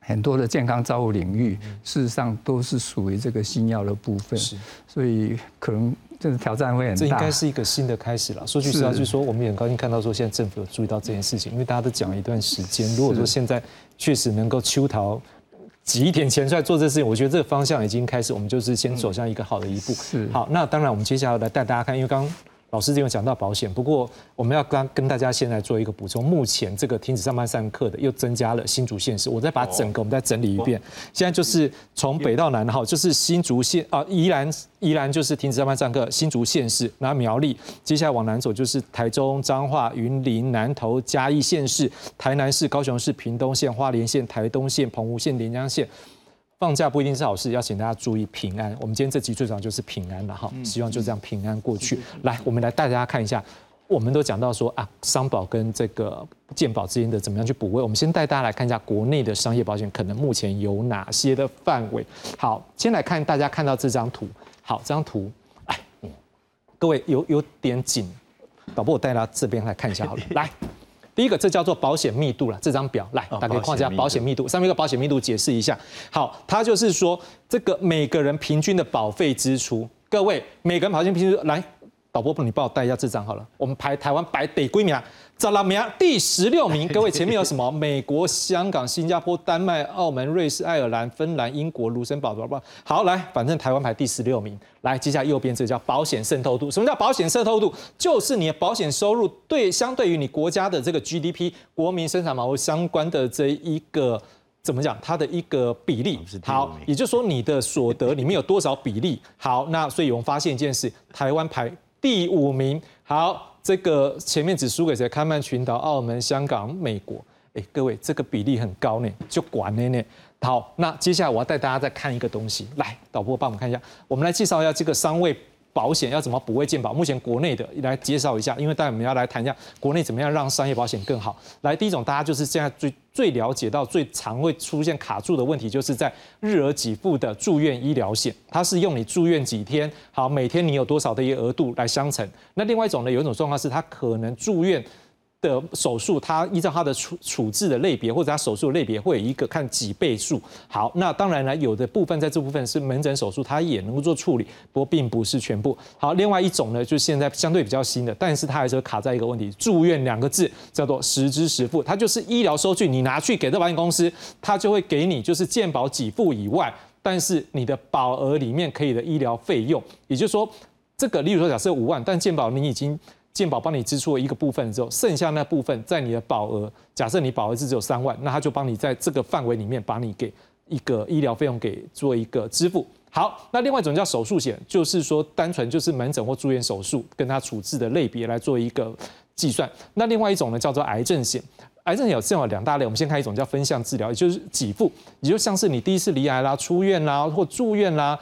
很多的健康照护领域事实上都是属于这个新药的部分。是，所以可能。这是挑战会很大，这应该是一个新的开始了。说句实话，就是说我们也很高兴看到说现在政府有注意到这件事情，因为大家都讲了一段时间。如果说现在确实能够秋桃挤一点钱出来做这事情，我觉得这个方向已经开始，我们就是先走向一个好的一步。是好，那当然我们接下来来带大家看，因为刚。老师这边讲到保险，不过我们要跟跟大家现在做一个补充。目前这个停止上班上课的又增加了新竹县市，我再把整个我们再整理一遍。现在就是从北到南哈，就是新竹县啊，宜兰宜兰就是停止上班上课，新竹县市，然后苗栗，接下来往南走就是台中彰化云林南投嘉义县市，台南市高雄市屏东县花莲县台东县澎湖县连江县。放假不一定是好事，要请大家注意平安。我们今天这集最重要就是平安了哈，希望就这样平安过去。来，我们来带大家看一下，我们都讲到说啊，商保跟这个健保之间的怎么样去补位。我们先带大家来看一下国内的商业保险可能目前有哪些的范围。好，先来看大家看到这张图。好，这张图，哎，各位有有点紧，导播我带大家这边来看一下好了，来。第一个，这叫做保险密度了。这张表来，大家看一下保险密度。上面一个保险密度解释一下。好，它就是说这个每个人平均的保费支出。各位，每个人保险平均来，导播，你帮我带一下这张好了。我们排台湾百得归名。找了名第十六名，各位前面有什么？美国、香港、新加坡、丹麦、澳门、瑞士、爱尔兰、芬兰、英国、卢森堡，好不好？好，来，反正台湾排第十六名。来，接下来右边这个叫保险渗透度。什么叫保险渗透度？就是你的保险收入对相对于你国家的这个 GDP 国民生产毛相关的这一个怎么讲？它的一个比例。好，也就是说你的所得里面有多少比例？好，那所以我们发现一件事，台湾排第五名。好。这个前面只输给谁？开曼群岛、澳门、香港、美国。哎，各位，这个比例很高呢，就管呢呢。好，那接下来我要带大家再看一个东西。来，导播帮我们看一下，我们来介绍一下这个三位。保险要怎么补位健保？目前国内的来介绍一下，因为待会我们要来谈一下国内怎么样让商业保险更好。来，第一种大家就是现在最最了解到最常会出现卡住的问题，就是在日额给付的住院医疗险，它是用你住院几天，好，每天你有多少的一个额度来相乘。那另外一种呢，有一种状况是它可能住院。的手术，它依照它的处处置的类别或者它手术类别，会有一个看几倍数。好，那当然呢，有的部分在这部分是门诊手术，它也能够做处理，不过并不是全部。好，另外一种呢，就是现在相对比较新的，但是它还是卡在一个问题，住院两个字叫做实支实付，它就是医疗收据，你拿去给这保险公司，它就会给你就是健保给付以外。但是你的保额里面可以的医疗费用，也就是说，这个例如说假设五万，但健保你已经健保帮你支出了一个部分之后，剩下那部分在你的保额，假设你保额是只有三万，那他就帮你在这个范围里面把你给一个医疗费用给做一个支付。好，那另外一种叫手术险，就是说单纯就是门诊或住院手术跟他处置的类别来做一个计算。那另外一种呢叫做癌症险，癌症险有这样两大类，我们先看一种叫分项治疗，也就是给付，也就像是你第一次离癌啦、出院啦或住院啦。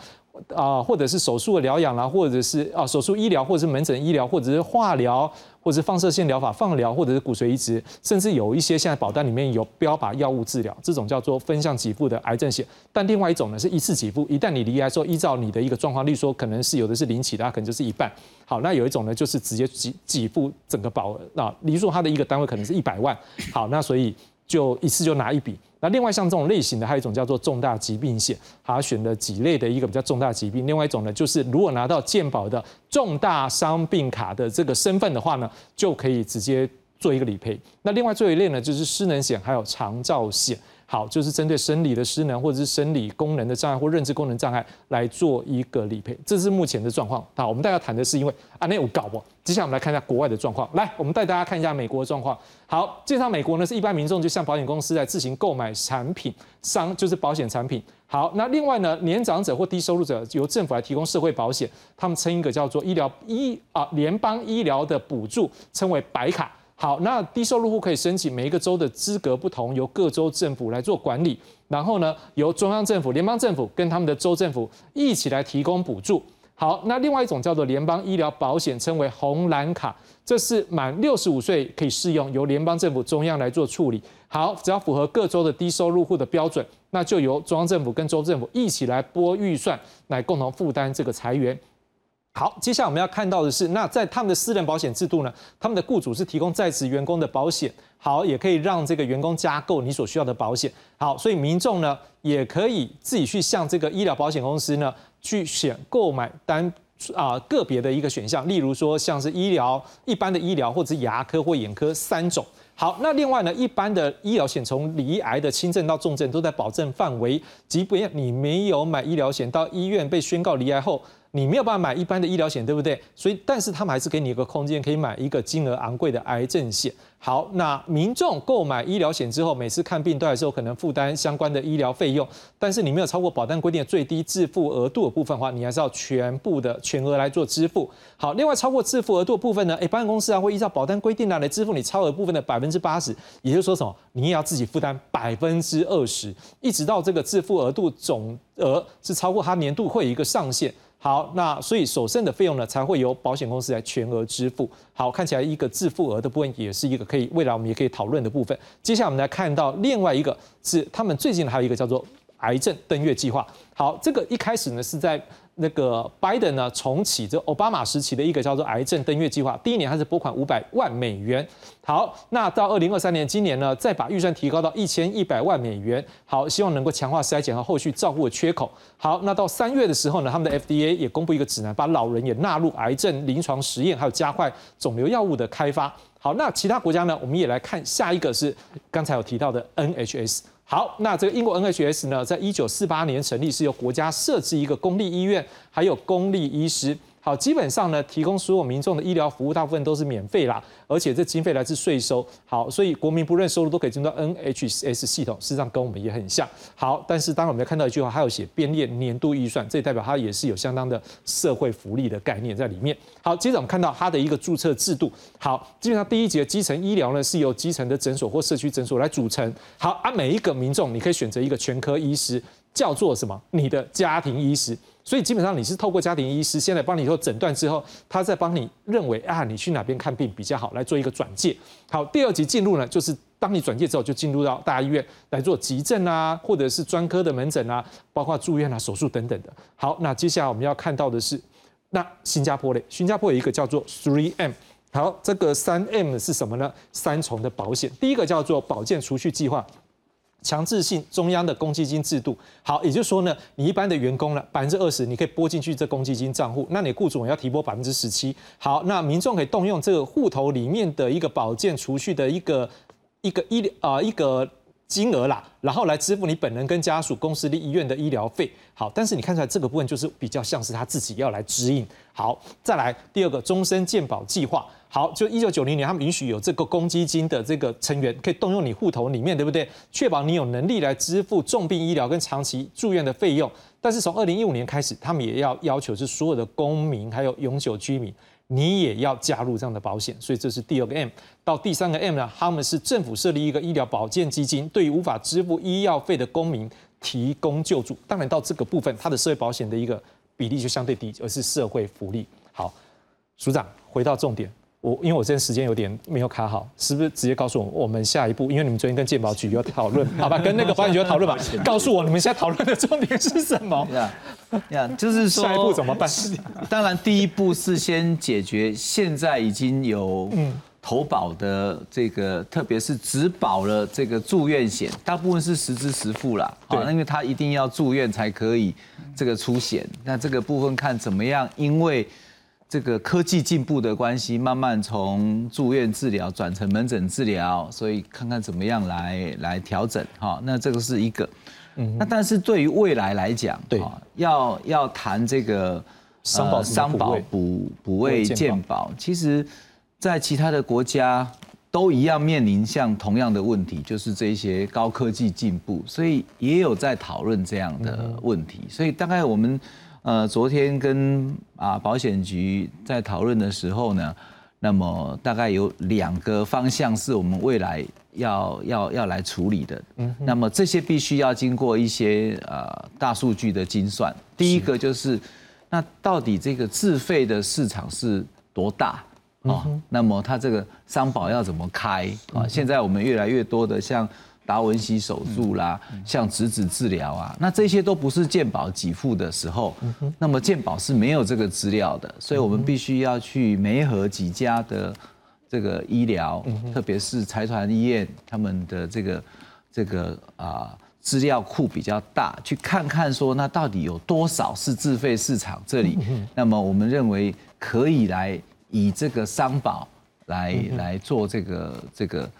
啊，或者是手术的疗养啦，或者是啊手术医疗，或者是门诊医疗，或者是化疗，或者是放射线疗法、放疗，或者是骨髓移植，甚至有一些现在保单里面有标靶药物治疗，这种叫做分项给付的癌症险。但另外一种呢是一次给付，一旦你离癌之后，依照你的一个状况，例如说可能是有的是零起的，可能就是一半。好，那有一种呢就是直接给给付整个保额，那例如说它的一个单位可能是一百万，好，那所以就一次就拿一笔。那另外像这种类型的，还有一种叫做重大疾病险，它选了几类的一个比较重大疾病。另外一种呢，就是如果拿到健保的重大伤病卡的这个身份的话呢，就可以直接做一个理赔。那另外最后一类呢，就是失能险，还有长照险。好，就是针对生理的失能或者是生理功能的障碍或认知功能障碍来做一个理赔，这是目前的状况。好，我们大家谈的是因为啊，那有搞不？接下来我们来看一下国外的状况。来，我们带大家看一下美国的状况。好，介绍美国呢是一般民众就向保险公司来自行购买产品，商就是保险产品。好，那另外呢，年长者或低收入者由政府来提供社会保险，他们称一个叫做医疗医啊联邦医疗的补助，称为白卡。好，那低收入户可以申请，每一个州的资格不同，由各州政府来做管理。然后呢，由中央政府、联邦政府跟他们的州政府一起来提供补助。好，那另外一种叫做联邦医疗保险，称为红蓝卡，这是满六十五岁可以适用，由联邦政府中央来做处理。好，只要符合各州的低收入户的标准，那就由中央政府跟州政府一起来拨预算，来共同负担这个裁员。好，接下来我们要看到的是，那在他们的私人保险制度呢，他们的雇主是提供在职员工的保险，好，也可以让这个员工加购你所需要的保险。好，所以民众呢也可以自己去向这个医疗保险公司呢去选购买单啊个别的一个选项，例如说像是医疗一般的医疗或者是牙科或眼科三种。好，那另外呢，一般的医疗险从离癌的轻症到重症都在保证范围，即便你没有买医疗险，到医院被宣告离癌后。你没有办法买一般的医疗险，对不对？所以，但是他们还是给你一个空间，可以买一个金额昂贵的癌症险。好，那民众购买医疗险之后，每次看病都还是有可能负担相关的医疗费用。但是你没有超过保单规定的最低自付额度的部分的话，你还是要全部的全额来做支付。好，另外超过自付额度的部分呢，哎，保险公司啊会依照保单规定呢来支付你超额部分的百分之八十，也就是说什么，你也要自己负担百分之二十，一直到这个自付额度总额是超过它年度会有一个上限。好，那所以首剩的费用呢，才会由保险公司来全额支付。好，看起来一个自付额的部分也是一个可以未来我们也可以讨论的部分。接下来我们来看到另外一个是他们最近还有一个叫做癌症登月计划。好，这个一开始呢是在。那个拜登呢重启这奥巴马时期的一个叫做癌症登月计划，第一年还是拨款五百万美元。好，那到二零二三年，今年呢再把预算提高到一千一百万美元。好，希望能够强化筛检和后续照顾的缺口。好，那到三月的时候呢，他们的 FDA 也公布一个指南，把老人也纳入癌症临床实验，还有加快肿瘤药物的开发。好，那其他国家呢，我们也来看下一个是刚才有提到的 NHS。好，那这个英国 NHS 呢，在一九四八年成立，是由国家设置一个公立医院，还有公立医师。好，基本上呢，提供所有民众的医疗服务，大部分都是免费啦，而且这经费来自税收。好，所以国民不论收入都可以进入到 NHS 系统，事实上跟我们也很像。好，但是当然我们要看到一句话，它有写编列年度预算，这代表它也是有相当的社会福利的概念在里面。好，接着我们看到它的一个注册制度。好，基本上第一节基层医疗呢是由基层的诊所或社区诊所来组成。好，啊，每一个民众你可以选择一个全科医师，叫做什么？你的家庭医师。所以基本上你是透过家庭医师先来帮你做诊断之后，他再帮你认为啊，你去哪边看病比较好，来做一个转介。好，第二级进入呢，就是当你转介之后，就进入到大医院来做急症啊，或者是专科的门诊啊，包括住院啊、手术等等的。好，那接下来我们要看到的是，那新加坡嘞，新加坡有一个叫做 Three M。好，这个三 M 是什么呢？三重的保险，第一个叫做保健储蓄计划。强制性中央的公积金制度，好，也就是说呢，你一般的员工呢，百分之二十你可以拨进去这公积金账户，那你雇主要提拨百分之十七。好，那民众可以动用这个户头里面的一个保健储蓄的一个一个医疗啊一个金额啦，然后来支付你本人跟家属、公司的医院的医疗费。好，但是你看出来这个部分就是比较像是他自己要来指引。好，再来第二个终身健保计划。好，就一九九零年他们允许有这个公积金的这个成员可以动用你户头里面，对不对？确保你有能力来支付重病医疗跟长期住院的费用。但是从二零一五年开始，他们也要要求是所有的公民还有永久居民。你也要加入这样的保险，所以这是第二个 M。到第三个 M 呢，他们是政府设立一个医疗保健基金，对于无法支付医药费的公民提供救助。当然到这个部分，它的社会保险的一个比例就相对低，而是社会福利。好，署长回到重点。我因为我这边时间有点没有卡好，是不是直接告诉我我们下一步？因为你们昨天跟健保局有讨论，好吧？跟那个保险局有讨论吧？告诉我你们现在讨论的重点是什么？呀呀，就是说下一步怎么办？当然，第一步是先解决现在已经有投保的这个，特别是只保了这个住院险，大部分是实支实付啦。对，因为他一定要住院才可以这个出险。那这个部分看怎么样？因为这个科技进步的关系，慢慢从住院治疗转成门诊治疗，所以看看怎么样来来调整哈。那这个是一个，嗯，那但是对于未来来讲，对，要要谈这个商保商保补补位健保，其实，在其他的国家都一样面临像同样的问题，就是这些高科技进步，所以也有在讨论这样的问题，所以大概我们。呃，昨天跟啊保险局在讨论的时候呢，那么大概有两个方向是我们未来要要要来处理的。嗯，那么这些必须要经过一些呃大数据的精算。第一个就是，那到底这个自费的市场是多大啊？那么它这个商保要怎么开啊？现在我们越来越多的像。达文西手术啦，像质子治疗啊，那这些都不是健保给付的时候，那么健保是没有这个资料的，所以我们必须要去媒合几家的这个医疗，特别是财团医院，他们的这个这个啊资料库比较大，去看看说那到底有多少是自费市场这里，那么我们认为可以来以这个商保来来做这个这个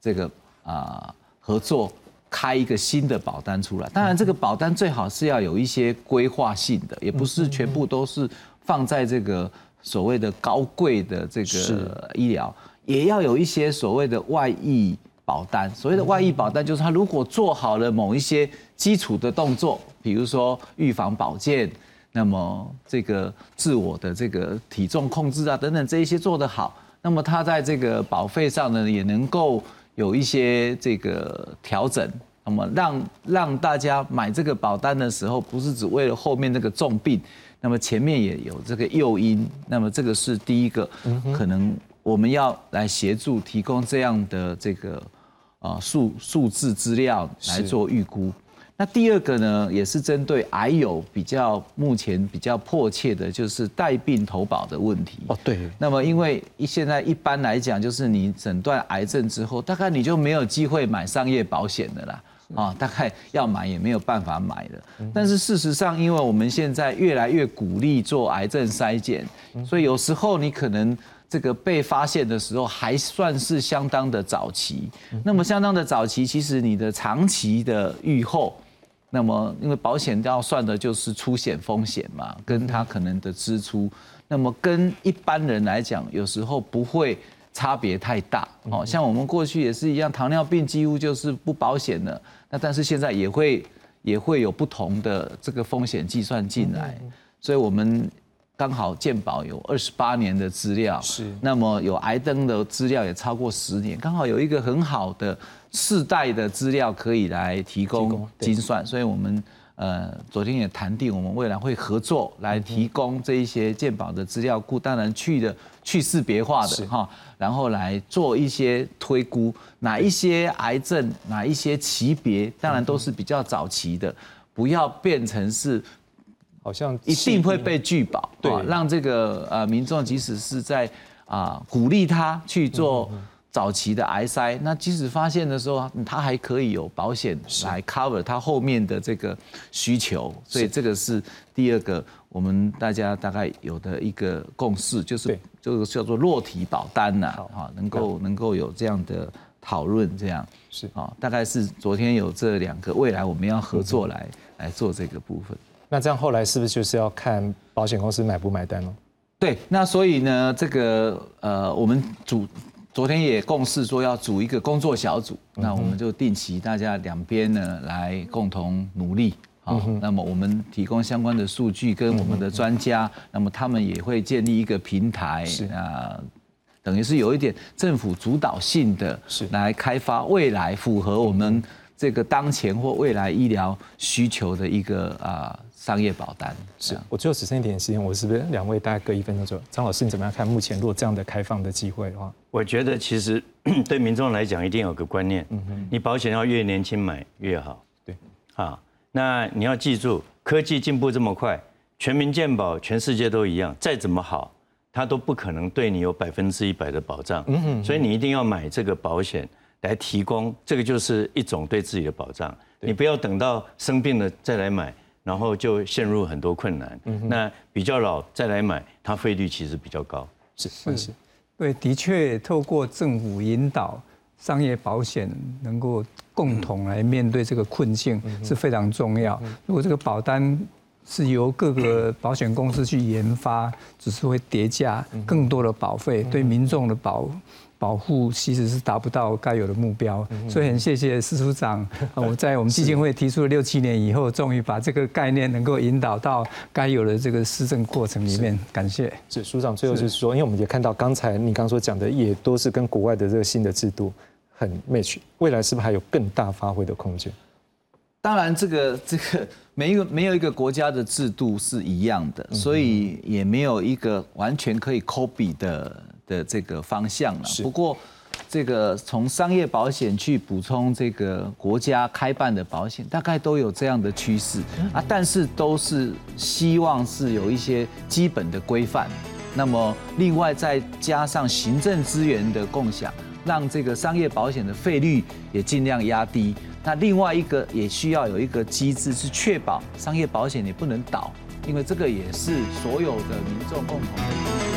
这个啊。合作开一个新的保单出来，当然这个保单最好是要有一些规划性的，也不是全部都是放在这个所谓的高贵的这个医疗，也要有一些所谓的外溢保单。所谓的外溢保单就是他如果做好了某一些基础的动作，比如说预防保健，那么这个自我的这个体重控制啊等等这一些做得好，那么他在这个保费上呢也能够。有一些这个调整，那么让让大家买这个保单的时候，不是只为了后面那个重病，那么前面也有这个诱因，那么这个是第一个，可能我们要来协助提供这样的这个啊数数字资料来做预估。那第二个呢，也是针对癌友比较目前比较迫切的，就是带病投保的问题。哦，对。那么因为现在一般来讲，就是你诊断癌症之后，大概你就没有机会买商业保险的啦。啊，大概要买也没有办法买了。但是事实上，因为我们现在越来越鼓励做癌症筛检，所以有时候你可能这个被发现的时候还算是相当的早期。那么相当的早期，其实你的长期的预后。那么，因为保险要算的就是出险风险嘛，跟他可能的支出，那么跟一般人来讲，有时候不会差别太大。哦，像我们过去也是一样，糖尿病几乎就是不保险的，那但是现在也会也会有不同的这个风险计算进来，所以我们刚好健保有二十八年的资料，是，那么有癌登的资料也超过十年，刚好有一个很好的。世代的资料可以来提供精算，所以我们呃昨天也谈定，我们未来会合作来提供这一些健保的资料库，当然去的去识别化的哈，然后来做一些推估，哪一些癌症，哪一些级别，当然都是比较早期的，不要变成是好像一定会被拒保，对，让这个呃民众即使是在啊鼓励他去做。早期的癌筛，那即使发现的时候，它还可以有保险来 cover 它后面的这个需求，所以这个是第二个我们大家大概有的一个共识，就是这个叫做落体保单呐，哈，能够能够有这样的讨论，这样。是。啊，大概是昨天有这两个，未来我们要合作来来做这个部分。那这样后来是不是就是要看保险公司买不买单喽？对，那所以呢，这个呃，我们组昨天也共事说要组一个工作小组，那我们就定期大家两边呢来共同努力。好，那么我们提供相关的数据跟我们的专家，那么他们也会建立一个平台啊，等于是有一点政府主导性的，是来开发未来符合我们这个当前或未来医疗需求的一个啊。商业保单是我最后只剩一点时间，我是不是两位大概各一分钟左右？张老师，你怎么样看目前如果这样的开放的机会的话？我觉得其实 对民众来讲，一定有个观念，嗯哼，你保险要越年轻买越好。对，啊，那你要记住，科技进步这么快，全民健保全世界都一样，再怎么好，它都不可能对你有百分之一百的保障。嗯哼，所以你一定要买这个保险来提供，这个就是一种对自己的保障。你不要等到生病了再来买。然后就陷入很多困难。那比较老再来买，它费率其实比较高。是是，对，的确，透过政府引导，商业保险能够共同来面对这个困境是非常重要。如果这个保单是由各个保险公司去研发，只是会叠加更多的保费，对民众的保。保护其实是达不到该有的目标，所以很谢谢司处长，我在我们基金会提出了六七年以后，终于把这个概念能够引导到该有的这个施政过程里面。感谢。是署长最后就是说，因为我们也看到刚才你刚所讲的，也都是跟国外的这个新的制度很 match，未来是不是还有更大发挥的空间？当然，这个这个没有没有一个国家的制度是一样的，所以也没有一个完全可以 copy 的。的这个方向了。不过，这个从商业保险去补充这个国家开办的保险，大概都有这样的趋势啊。但是都是希望是有一些基本的规范。那么，另外再加上行政资源的共享，让这个商业保险的费率也尽量压低。那另外一个也需要有一个机制，是确保商业保险也不能倒，因为这个也是所有的民众共同的。